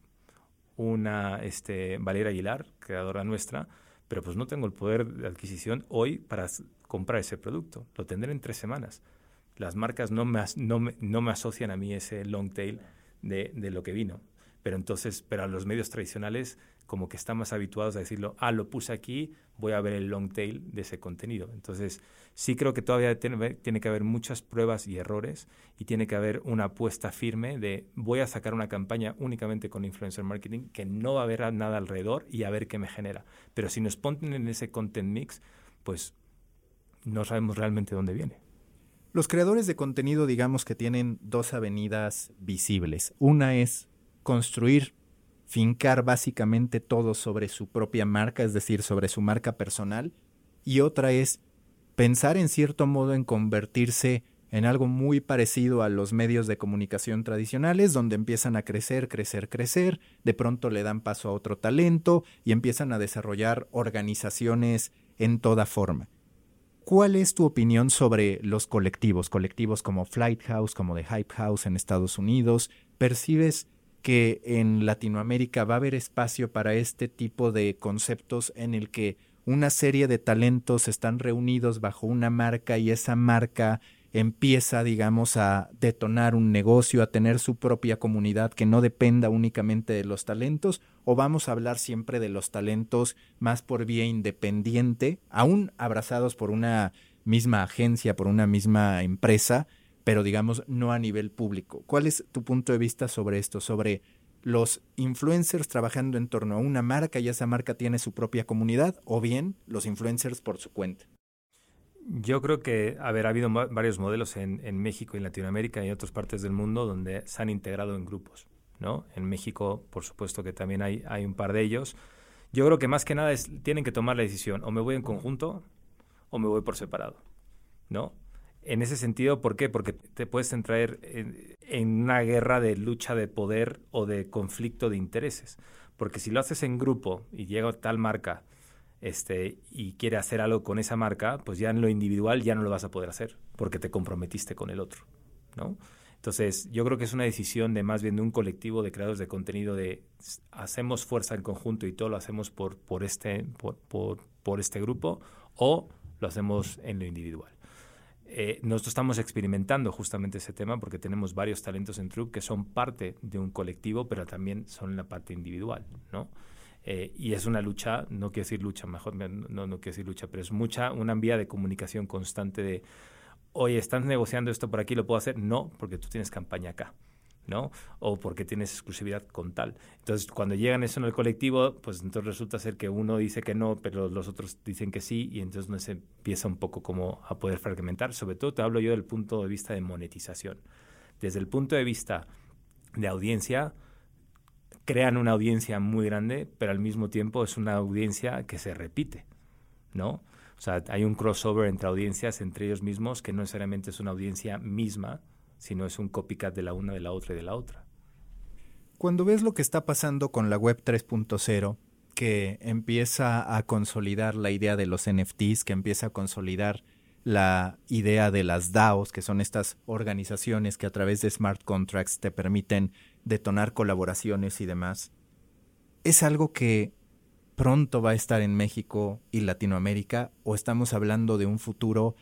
una este, Valeria Aguilar, creadora nuestra, pero pues no tengo el poder de adquisición hoy para comprar ese producto. Lo tendré en tres semanas. Las marcas no me, no me, no me asocian a mí ese long tail de, de lo que vino. Pero entonces, pero a los medios tradicionales como que están más habituados a decirlo, ah, lo puse aquí, voy a ver el long tail de ese contenido. Entonces, sí creo que todavía tiene, que haber muchas pruebas y errores y tiene que haber una apuesta firme de voy a sacar una campaña únicamente con influencer marketing que no va a haber nada alrededor y a ver qué me genera. Pero si nos ponen en ese content mix, pues no sabemos realmente dónde viene. Los creadores de contenido digamos que tienen dos avenidas visibles. Una es construir fincar básicamente todo sobre su propia marca, es decir, sobre su marca personal, y otra es pensar en cierto modo en convertirse en algo muy parecido a los medios de comunicación tradicionales, donde empiezan a crecer, crecer, crecer, de pronto le dan paso a otro talento y empiezan a desarrollar organizaciones en toda forma. ¿Cuál es tu opinión sobre los colectivos, colectivos como Flight House, como The Hype House en Estados Unidos? ¿Percibes que en Latinoamérica va a haber espacio para este tipo de conceptos en el que una serie de talentos están reunidos bajo una marca y esa marca empieza, digamos, a detonar un negocio, a tener su propia comunidad que no dependa únicamente de los talentos, o vamos a hablar siempre de los talentos más por vía independiente, aún abrazados por una misma agencia, por una misma empresa, pero digamos no a nivel público. ¿Cuál es tu punto de vista sobre esto? Sobre los influencers trabajando en torno a una marca y esa marca tiene su propia comunidad o bien los influencers por su cuenta. Yo creo que, a ha habido varios modelos en, México y en Latinoamérica y en otras partes del mundo donde se han integrado en grupos, ¿no? En México, por supuesto que también hay, hay un par de ellos. Yo creo que más que nada es, tienen que tomar la decisión, o me voy en conjunto o me voy por separado, ¿no? En ese sentido, ¿por qué? Porque te puedes entrar en, una guerra de lucha de poder o de conflicto de intereses. Porque si lo haces en grupo y llega tal marca este, y quiere hacer algo con esa marca, pues ya en lo individual ya no lo vas a poder hacer porque te comprometiste con el otro, ¿no? Entonces, yo creo que es una decisión de más bien de un colectivo de creadores de contenido de hacemos fuerza en conjunto y todo lo hacemos por, por, este, por, por este grupo o lo hacemos en lo individual. Eh, nosotros estamos experimentando justamente ese tema porque tenemos varios talentos en Troop que son parte de un colectivo, pero también son la parte individual, ¿no? Eh, y es una lucha, no quiero decir lucha, mejor no, no quiero decir lucha, pero es mucha, una vía de comunicación constante de, oye, ¿estás negociando esto por aquí? ¿Lo puedo hacer? No, porque tú tienes campaña acá. ¿No? O porque tienes exclusividad con tal. Entonces, cuando llegan eso en el colectivo, pues entonces resulta ser que uno dice que no, pero los otros dicen que sí, y entonces no se empieza un poco como a poder fragmentar. Sobre todo te hablo yo del punto de vista de monetización. Desde el punto de vista de audiencia, crean una audiencia muy grande, pero al mismo tiempo es una audiencia que se repite, ¿no? O sea, hay un crossover entre audiencias, entre ellos mismos, que no necesariamente es una audiencia misma, sino es un copycat de la una, de la otra y de la otra. Cuando ves lo que está pasando con la web 3.0, que empieza a consolidar la idea de los NFTs, que empieza a consolidar la idea de las DAOs, que son estas organizaciones que a través de smart contracts te permiten detonar colaboraciones y demás, es algo que pronto va a estar en México y Latinoamérica o estamos hablando de un futuro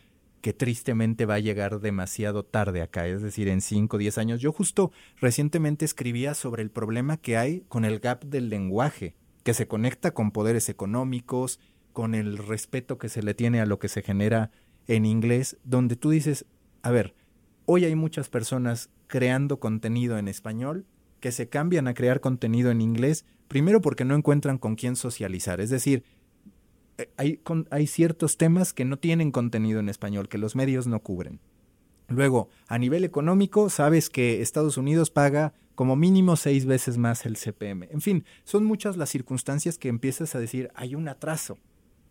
que tristemente va a llegar demasiado tarde acá, es decir, en 5 o 10 años. Yo justo recientemente escribía sobre el problema que hay con el gap del lenguaje, que se conecta con poderes económicos, con el respeto que se le tiene a lo que se genera en inglés, donde tú dices, a ver, hoy hay muchas personas creando contenido en español que se cambian a crear contenido en inglés, primero porque no encuentran con quién socializar, es decir, eh, hay, ciertos temas que no tienen contenido en español, que los medios no cubren. Luego, a nivel económico, sabes que Estados Unidos paga como mínimo seis veces más el CPM. En fin, son muchas las circunstancias que empiezas a decir, hay un atraso.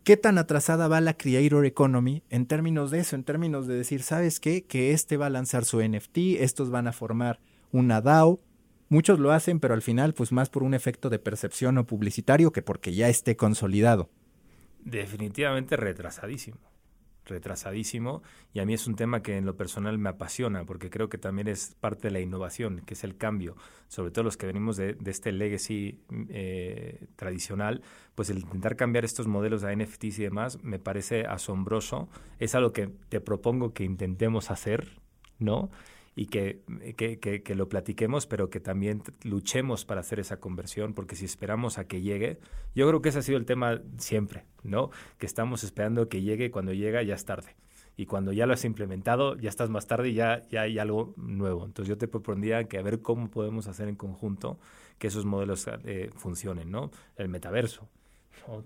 ¿Qué tan atrasada va la Creator Economy en términos de eso, en términos de decir, ¿sabes qué? Que este va a lanzar su NFT, estos van a formar una DAO. Muchos lo hacen, pero al final, pues más por un efecto de percepción o publicitario que porque ya esté consolidado. Definitivamente retrasadísimo retrasadísimo. Y a mí es un tema que en lo personal me apasiona porque creo que también es parte de la innovación, que es el cambio, sobre todo los que venimos de, este legacy eh, tradicional, pues el intentar cambiar estos modelos a NFTs y demás me parece asombroso, es algo que te propongo que intentemos hacer, ¿no? Y que, que, que, lo platiquemos, pero que también luchemos para hacer esa conversión, porque si esperamos a que llegue, yo creo que ese ha sido el tema siempre, ¿no? Que estamos esperando que llegue cuando llega ya es tarde. Y cuando ya lo has implementado, ya estás más tarde y ya, ya hay algo nuevo. Entonces yo te propondría que a ver cómo podemos hacer en conjunto que esos modelos eh, funcionen, ¿no? El metaverso,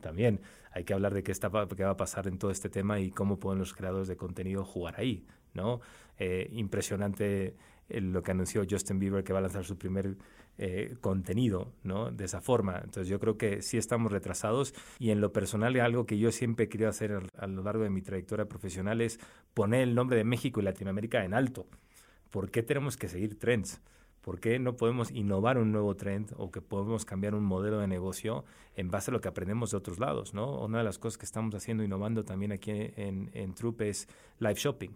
También hay que hablar de qué, está, qué va a pasar en todo este tema y cómo pueden los creadores de contenido jugar ahí, ¿no? Eh, impresionante eh, lo que anunció Justin Bieber que va a lanzar su primer eh, contenido. De esa forma. Entonces yo creo que sí estamos retrasados y en lo personal algo que yo siempre he querido hacer a, lo largo de mi trayectoria profesional es poner el nombre de México y Latinoamérica en alto. ¿Por qué tenemos que seguir trends? ¿Por qué no podemos innovar un nuevo trend o que podemos cambiar un modelo de negocio en base a lo que aprendemos de otros lados? Una de las cosas que estamos haciendo, innovando también aquí en, en es live shopping.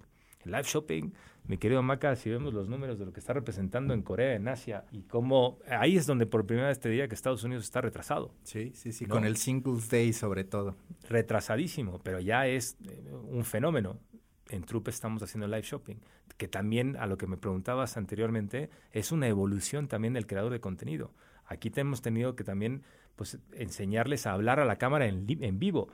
El live shopping, mi querido Maca, si vemos los números de lo que está representando en Corea, en Asia, y cómo ahí es donde por primera vez te diría que Estados Unidos está retrasado. Sí, sí, sí, con el Singles Day sobre todo. Retrasadísimo, pero ya es eh, un fenómeno. En Trupe estamos haciendo live shopping, que también a lo que me preguntabas anteriormente, es una evolución también del creador de contenido. Aquí hemos tenido que también pues, enseñarles a hablar a la cámara en, en vivo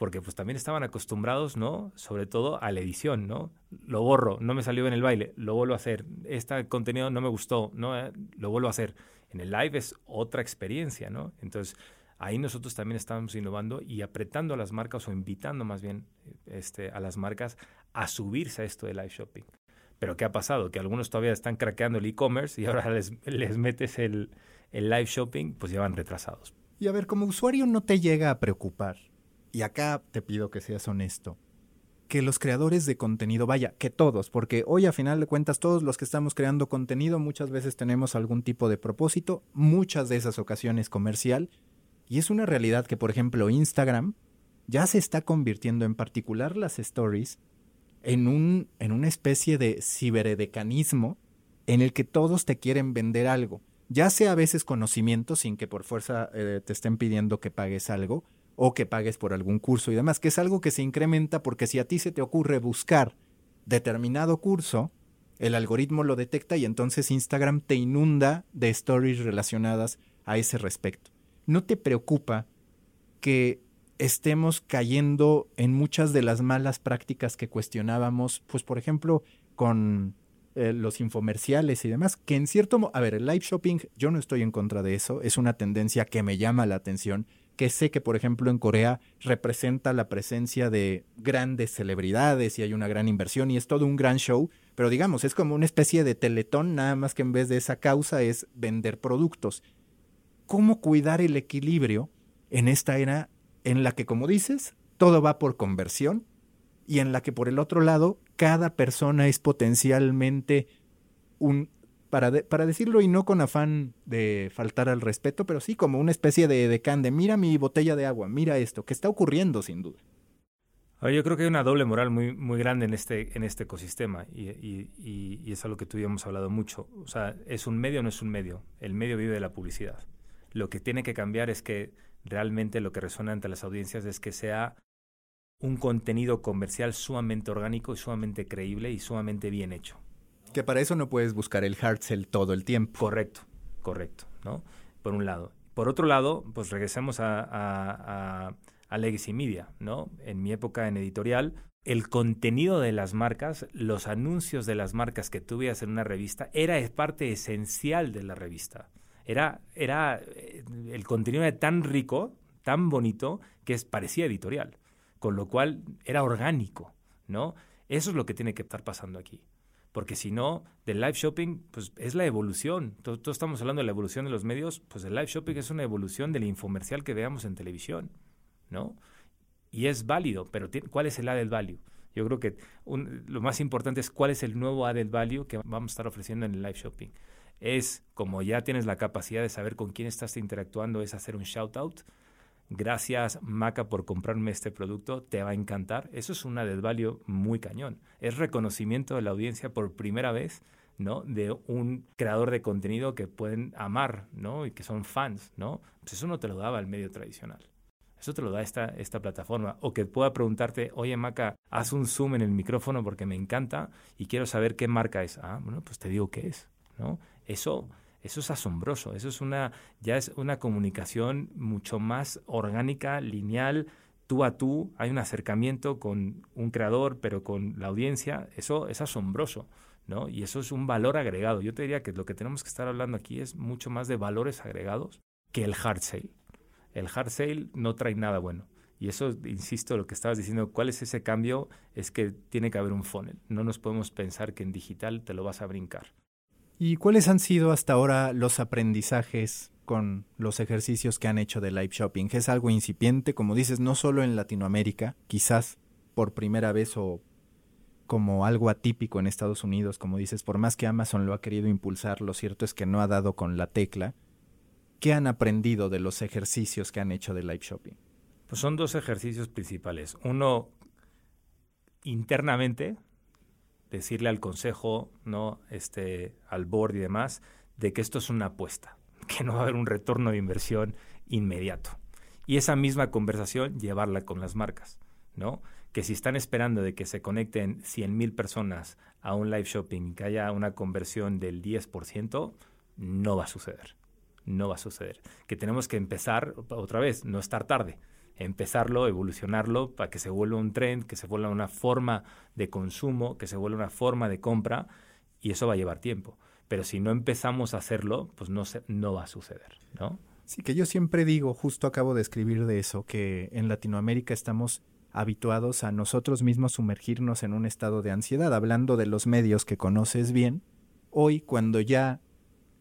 porque pues también estaban acostumbrados, ¿no? Sobre todo a la edición, ¿no? Lo borro, no me salió en el baile, lo vuelvo a hacer. Este contenido no me gustó, ¿no? Eh, lo vuelvo a hacer. En el live es otra experiencia, ¿no? Entonces, ahí nosotros también estamos innovando y apretando a las marcas o invitando más bien este, a las marcas a subirse a esto de live shopping. Pero ¿qué ha pasado? Que algunos todavía están craqueando el e-commerce y ahora les, les metes el, el live shopping, pues ya van retrasados. Y a ver, como usuario no te llega a preocupar y acá te pido que seas honesto, que los creadores de contenido, vaya, que todos, porque hoy a final de cuentas todos los que estamos creando contenido muchas veces tenemos algún tipo de propósito, muchas de esas ocasiones comercial, y es una realidad que por ejemplo Instagram ya se está convirtiendo en particular las stories en, un, en una especie de ciberedecanismo en el que todos te quieren vender algo, ya sea a veces conocimiento sin que por fuerza eh, te estén pidiendo que pagues algo, o que pagues por algún curso y demás, que es algo que se incrementa porque si a ti se te ocurre buscar determinado curso, el algoritmo lo detecta y entonces Instagram te inunda de stories relacionadas a ese respecto. ¿No te preocupa que estemos cayendo en muchas de las malas prácticas que cuestionábamos, pues por ejemplo, con eh, los infomerciales y demás, que en cierto modo, a ver, el live shopping, yo no estoy en contra de eso, es una tendencia que me llama la atención, que sé que, por ejemplo, en Corea representa la presencia de grandes celebridades y hay una gran inversión y es todo un gran show, pero digamos, es como una especie de teletón, nada más que en vez de esa causa es vender productos. ¿Cómo cuidar el equilibrio en esta era en la que, como dices, todo va por conversión y en la que por el otro lado cada persona es potencialmente un, para, para decirlo y no con afán de faltar al respeto, pero sí como una especie de decán de mira mi botella de agua, mira esto, que está ocurriendo sin duda. Yo creo que hay una doble moral muy, muy grande en este, en este ecosistema y, y, y, es algo que tú y hemos hablado mucho. O sea, ¿es un medio o no es un medio? El medio vive de la publicidad. Lo que tiene que cambiar es que realmente lo que resuena ante las audiencias es que sea un contenido comercial sumamente orgánico y sumamente creíble y sumamente bien hecho. Que para eso no puedes buscar el hard sell todo el tiempo. Correcto, correcto, ¿no? Por un lado. Por otro lado, pues regresemos a, a a Legacy Media, ¿no? En mi época en editorial, el contenido de las marcas, los anuncios de las marcas que tuve en una revista, era parte esencial de la revista. Era, era, eh, el contenido era tan rico, tan bonito, que es, parecía editorial, con lo cual era orgánico, ¿no? Eso es lo que tiene que estar pasando aquí. Porque si no, del live shopping, pues es la evolución. Todos, estamos hablando de la evolución de los medios, pues el live shopping es una evolución del infomercial que veamos en televisión. ¿no? Y es válido, pero ¿cuál es el added value? Yo creo que lo más importante es cuál es el nuevo added value que vamos a estar ofreciendo en el live shopping. Es, como ya tienes la capacidad de saber con quién estás interactuando, es hacer un shout out. Gracias, Maca, por comprarme este producto, te va a encantar. Eso es un added value muy cañón. Es reconocimiento de la audiencia por primera vez, ¿no? De un creador de contenido que pueden amar, ¿no? Y que son fans, ¿no? Pues eso no te lo daba el medio tradicional. Eso te lo da esta, esta plataforma. O que pueda preguntarte, oye Maca, haz un zoom en el micrófono porque me encanta y quiero saber qué marca es. Ah, bueno, pues te digo qué es. ¿no? Eso, eso es asombroso. Eso es una, ya es una comunicación mucho más orgánica, lineal, tú a tú. Hay un acercamiento con un creador, pero con la audiencia. Eso es asombroso. ¿no? Y eso es un valor agregado. Yo te diría que lo que tenemos que estar hablando aquí es mucho más de valores agregados que el hard sale el hard sale no trae nada bueno. Y eso, insisto, lo que estabas diciendo, ¿cuál es ese cambio? Es que tiene que haber un funnel. No nos podemos pensar que en digital te lo vas a brincar. ¿Y cuáles han sido hasta ahora los aprendizajes con los ejercicios que han hecho de live shopping? Es algo incipiente, como dices, no solo en Latinoamérica, quizás por primera vez o como algo atípico en Estados Unidos, como dices, por más que Amazon lo ha querido impulsar, lo cierto es que no ha dado con la tecla. ¿Qué han aprendido de los ejercicios que han hecho de live shopping? Pues son dos ejercicios principales. Uno, internamente, decirle al consejo, ¿no? este, al board y demás, de que esto es una apuesta, que no va a haber un retorno de inversión inmediato. Y esa misma conversación llevarla con las marcas, ¿no? Que si están esperando de que se conecten 100.000 personas a un live shopping y que haya una conversión del 10%, no va a suceder no va a suceder. Que tenemos que empezar otra vez, no estar tarde, empezarlo, evolucionarlo para que se vuelva un trend, que se vuelva una forma de consumo, que se vuelva una forma de compra y eso va a llevar tiempo. Pero si no empezamos a hacerlo, pues no, se, no va a suceder, ¿no? Sí, que yo siempre digo, justo acabo de escribir de eso, que en Latinoamérica estamos habituados a nosotros mismos sumergirnos en un estado de ansiedad, hablando de los medios que conoces bien. Hoy, cuando ya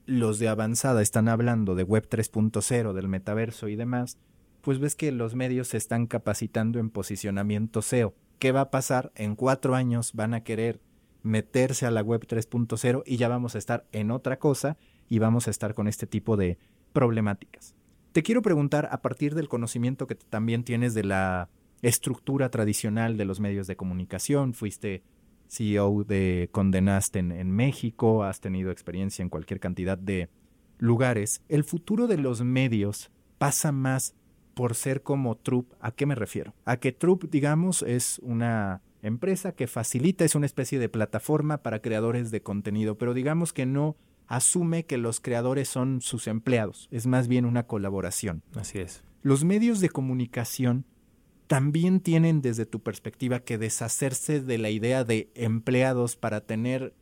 los de avanzada están hablando de Web 3.0, del metaverso y demás, pues ves que los medios se están capacitando en posicionamiento SEO. ¿Qué va a pasar? En cuatro años van a querer meterse a la Web 3.0 y ya vamos a estar en otra cosa y vamos a estar con este tipo de problemáticas. Te quiero preguntar, a partir del conocimiento que también tienes de la estructura tradicional de los medios de comunicación, fuiste CEO de Condenaste en, México, has tenido experiencia en cualquier cantidad de lugares. El futuro de los medios pasa más por ser como Troop. ¿A qué me refiero? A que Troop, digamos, es una empresa que facilita, es una especie de plataforma para creadores de contenido, pero digamos que no asume que los creadores son sus empleados, es más bien una colaboración. Así es. Los medios de comunicación también tienen desde tu perspectiva que deshacerse de la idea de empleados para tener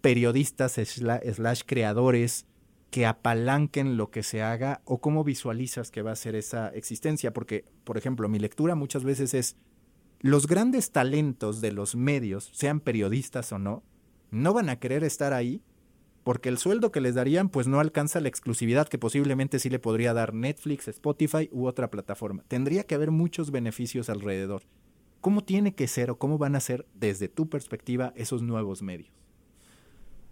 periodistas slash creadores que apalanquen lo que se haga o cómo visualizas que va a ser esa existencia porque por ejemplo mi lectura muchas veces es los grandes talentos de los medios sean periodistas o no no van a querer estar ahí porque el sueldo que les darían pues no alcanza la exclusividad que posiblemente sí le podría dar Netflix, Spotify u otra plataforma. Tendría que haber muchos beneficios alrededor. ¿Cómo tiene que ser o cómo van a ser desde tu perspectiva esos nuevos medios?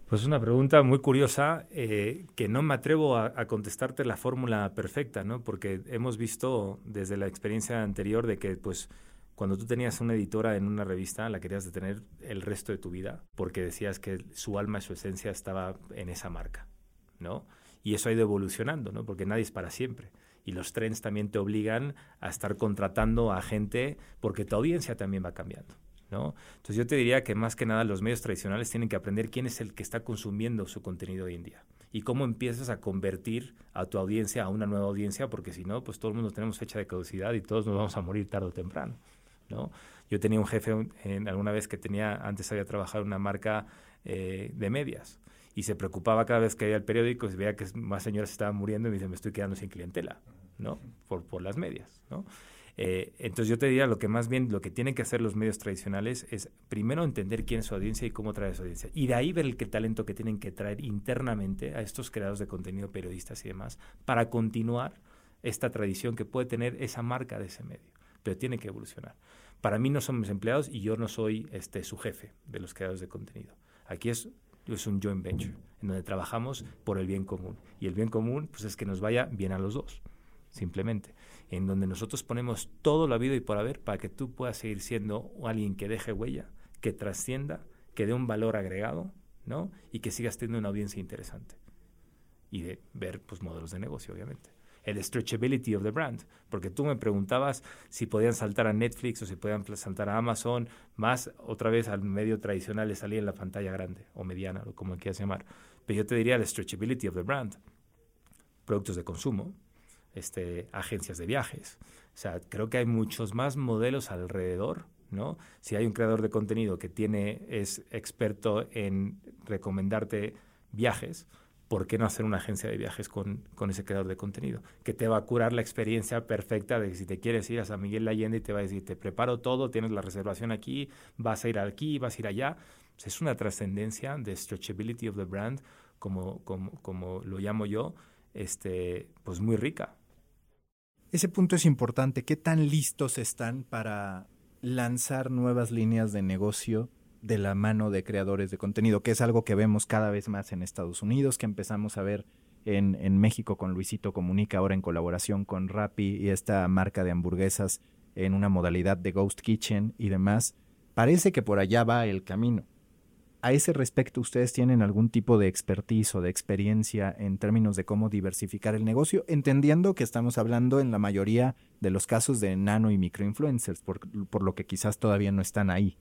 Pues una pregunta muy curiosa eh, que no me atrevo a, contestarte la fórmula perfecta, ¿no? Porque hemos visto desde la experiencia anterior de que, pues, cuando tú tenías una editora en una revista, la querías detener el resto de tu vida, porque decías que su alma y su esencia estaba en esa marca, ¿no? Y eso ha ido evolucionando, ¿no? Porque nadie es para siempre. Y los trends también te obligan a estar contratando a gente porque tu audiencia también va cambiando. Entonces yo te diría que más que nada los medios tradicionales tienen que aprender quién es el que está consumiendo su contenido hoy en día y cómo empiezas a convertir a tu audiencia a una nueva audiencia, porque si no, pues todo el mundo tenemos fecha de caducidad y todos nos vamos a morir tarde o temprano, ¿no? Yo tenía un jefe en, alguna vez que tenía, antes había trabajado en una marca eh, de medias y se preocupaba cada vez que veía el periódico y veía que más señoras estaban muriendo y me dice, me estoy quedando sin clientela, ¿no? Por, por las medias, ¿no? Eh, entonces yo te diría lo que más bien lo que tienen que hacer los medios tradicionales es primero entender quién es su audiencia y cómo trae su audiencia. Y de ahí ver el talento que tienen que traer internamente a estos creadores de contenido, periodistas y demás, para continuar esta tradición que puede tener esa marca de ese medio. Pero tiene que evolucionar. Para mí no somos empleados y yo no soy este, su jefe de los creadores de contenido. Aquí es, es un joint venture, en donde trabajamos por el bien común. Y el bien común pues, es que nos vaya bien a los dos, simplemente en donde nosotros ponemos todo la vida y por haber para que tú puedas seguir siendo alguien que deje huella, que trascienda, que dé un valor agregado, ¿no? Y que sigas teniendo una audiencia interesante. Y de ver, pues, modelos de negocio, obviamente. El stretchability of the brand, porque tú me preguntabas si podían saltar a Netflix o si podían saltar a Amazon, más otra vez al medio tradicional le salía en la pantalla grande o mediana, o como quieras llamar. Pero yo te diría el stretchability of the brand. Productos de consumo, este, agencias de viajes. O sea, creo que hay muchos más modelos alrededor, ¿no? Si hay un creador de contenido que tiene, es experto en recomendarte viajes, ¿por qué no hacer una agencia de viajes con, con, ese creador de contenido? Que te va a curar la experiencia perfecta de que si te quieres ir a San Miguel de Allende y te va a decir, te preparo todo, tienes la reservación aquí, vas a ir aquí, vas a ir allá. es una trascendencia de stretchability of the brand, como, como, como lo llamo yo, este, pues muy rica. Ese punto es importante. ¿Qué tan listos están para lanzar nuevas líneas de negocio de la mano de creadores de contenido? Que es algo que vemos cada vez más en Estados Unidos, que empezamos a ver en, en México con Luisito Comunica, ahora en colaboración con Rappi y esta marca de hamburguesas en una modalidad de Ghost Kitchen y demás. Parece que por allá va el camino a ese respecto, ¿ustedes tienen algún tipo de expertise o de experiencia en términos de cómo diversificar el negocio? Entendiendo que estamos hablando en la mayoría de los casos de nano y microinfluencers, por, por lo que quizás todavía no están ahí.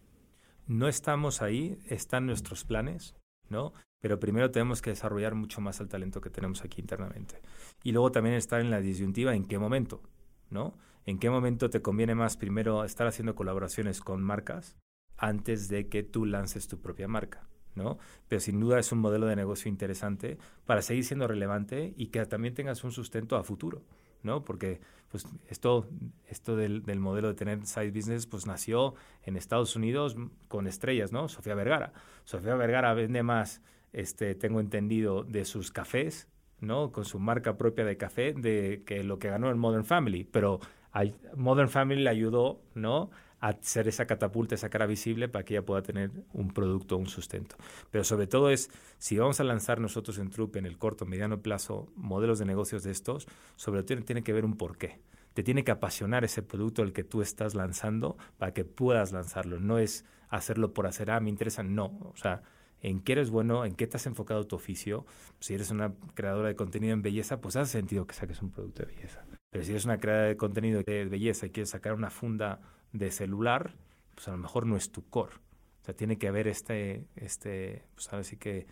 No estamos ahí, están nuestros planes, ¿no? Pero primero tenemos que desarrollar mucho más el talento que tenemos aquí internamente. Y luego también estar en la disyuntiva en qué momento, ¿no? ¿En qué momento te conviene más primero estar haciendo colaboraciones con marcas antes de que tú lances tu propia marca. ¿no? Pero sin duda es un modelo de negocio interesante para seguir siendo relevante y que también tengas un sustento a futuro, ¿no? Porque pues esto, esto del, del, modelo de tener side business pues nació en Estados Unidos con estrellas, ¿no? Sofía Vergara. Sofía Vergara vende más, este, tengo entendido, de sus cafés, ¿no? Con su marca propia de café, de que lo que ganó en Modern Family. Pero Modern Family le ayudó, ¿no? Hacer esa catapulta, esa cara visible para que ella pueda tener un producto, un sustento. Pero sobre todo es, si vamos a lanzar nosotros en Trupe en el corto, mediano plazo, modelos de negocios de estos, sobre todo tiene que ver un porqué. Te tiene que apasionar ese producto el que tú estás lanzando para que puedas lanzarlo. No es hacerlo por hacer, ah, me interesa, no. O sea, en qué eres bueno, en qué has enfocado tu oficio. Si eres una creadora de contenido en belleza, pues hace sentido que saques un producto de belleza. Pero si eres una creadora de contenido de belleza y quieres sacar una funda de celular, pues a lo mejor no es tu core. O sea, tiene que haber este, este, pues ahora sí que,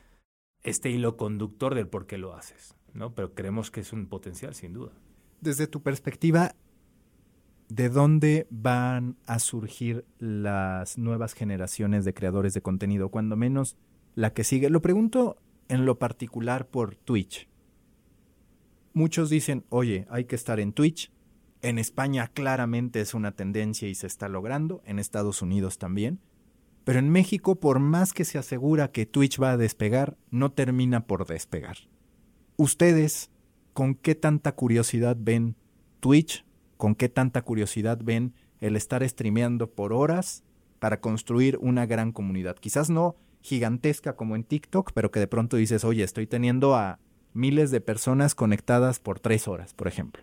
este hilo conductor del por qué lo haces, ¿no? Pero creemos que es un potencial, sin duda. Desde tu perspectiva, ¿de dónde van a surgir las nuevas generaciones de creadores de contenido? Cuando menos la que sigue. Lo pregunto en lo particular por Twitch. Muchos dicen, oye, hay que estar en Twitch, en España claramente es una tendencia y se está logrando, en Estados Unidos también. Pero en México, por más que se asegura que Twitch va a despegar, no termina por despegar. ¿Ustedes con qué tanta curiosidad ven Twitch? ¿Con qué tanta curiosidad ven el estar streameando por horas para construir una gran comunidad? Quizás no gigantesca como en TikTok, pero que de pronto dices, oye, estoy teniendo a miles de personas conectadas por tres horas, por ejemplo.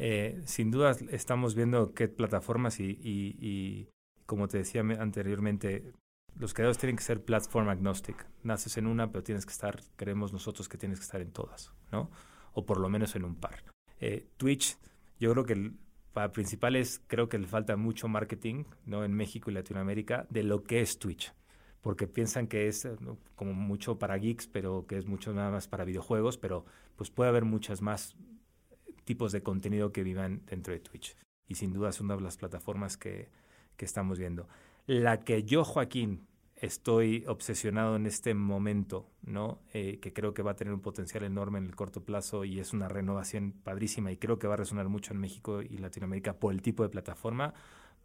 Eh, sin duda estamos viendo qué plataformas y, como te decía anteriormente, los creadores tienen que ser platform agnostic. Naces en una, pero tienes que estar, creemos nosotros que tienes que estar en todas, ¿no? O por lo menos en un par. Eh, Twitch, yo creo que para principal es, creo que le falta mucho marketing, ¿no? En México y Latinoamérica de lo que es Twitch. Porque piensan que es como mucho para geeks, pero que es mucho nada más para videojuegos, pero pues puede haber muchas más tipos de contenido que vivan dentro de Twitch. Y sin duda es una de las plataformas que, que estamos viendo. La que yo, Joaquín, estoy obsesionado en este momento, ¿no? Eh, que creo que va a tener un potencial enorme en el corto plazo y es una renovación padrísima y creo que va a resonar mucho en México y Latinoamérica por el tipo de plataforma,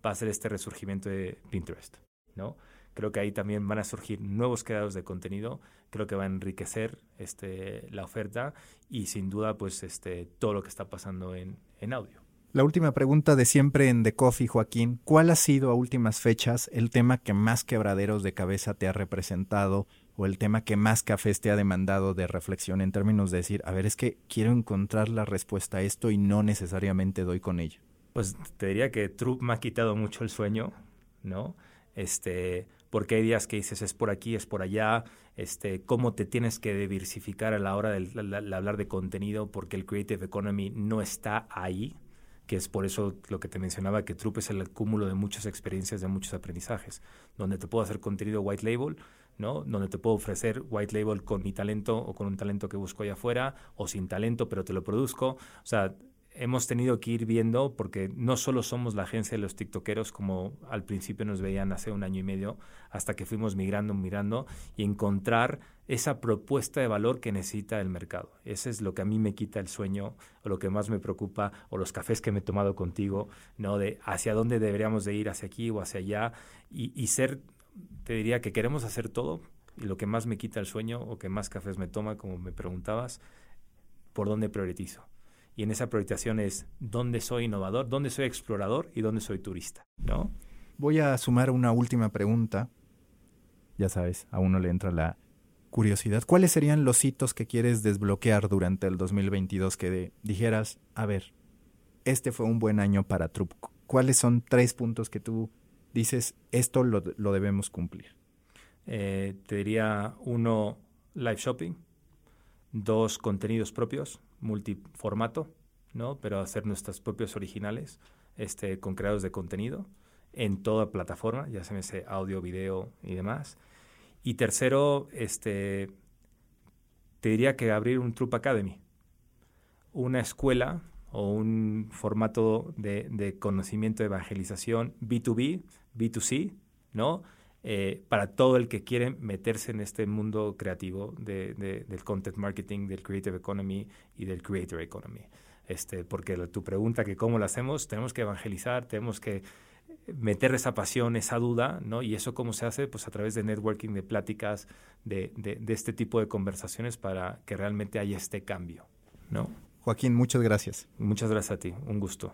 va a ser este resurgimiento de Pinterest, ¿no? Creo que ahí también van a surgir nuevos creadores de contenido, creo que va a enriquecer este, la oferta y sin duda pues este, todo lo que está pasando en, en audio. La última pregunta de siempre en The Coffee, Joaquín. ¿Cuál ha sido a últimas fechas el tema que más quebraderos de cabeza te ha representado o el tema que más cafés te ha demandado de reflexión en términos de decir, a ver, es que quiero encontrar la respuesta a esto y no necesariamente doy con ella? Pues te diría que Trump me ha quitado mucho el sueño, ¿no? Este, porque hay días que dices es por aquí, es por allá, este, cómo te tienes que diversificar a la hora de hablar de contenido, porque el Creative Economy no está ahí, que es por eso lo que te mencionaba, que Troop es el cúmulo de muchas experiencias, de muchos aprendizajes, donde te puedo hacer contenido white label, ¿no? Donde te puedo ofrecer white label con mi talento o con un talento que busco allá afuera, o sin talento, pero te lo produzco. O sea, hemos tenido que ir viendo, porque no solo somos la agencia de los TikTokeros, como al principio nos veían hace un año y medio, hasta que fuimos migrando, mirando, y encontrar esa propuesta de valor que necesita el mercado. Ese es lo que a mí me quita el sueño, o lo que más me preocupa, o los cafés que me he tomado contigo, ¿no? De hacia dónde deberíamos de ir, hacia aquí o hacia allá, y, y ser, te diría que queremos hacer todo, y lo que más me quita el sueño, o que más cafés me toma, como me preguntabas, por dónde priorizo y en esa priorización es dónde soy innovador, dónde soy explorador y dónde soy turista, ¿no? Voy a sumar una última pregunta. Ya sabes, a uno le entra la curiosidad. ¿Cuáles serían los hitos que quieres desbloquear durante el 2022 que dijeras, a ver, este fue un buen año para Trup? ¿Cuáles son tres puntos que tú dices, esto lo, debemos cumplir? Eh, te diría uno, live shopping. Dos, contenidos propios multiformato, ¿no? Pero hacer nuestras propios originales este, con creadores de contenido en toda plataforma, ya sea ese audio, video y demás. Y tercero, este, te diría que abrir un Troop Academy, una escuela o un formato de, de conocimiento de evangelización B2B, B2C, ¿no? Eh, para todo el que quiere meterse en este mundo creativo de, del content marketing, del creative economy y del creator economy. Este, porque tu pregunta que cómo lo hacemos, tenemos que evangelizar, tenemos que meter esa pasión, esa duda, ¿no? Y eso cómo se hace, pues a través de networking, de pláticas, de, de este tipo de conversaciones para que realmente haya este cambio, ¿no? Joaquín, muchas gracias. Muchas gracias a ti, un gusto.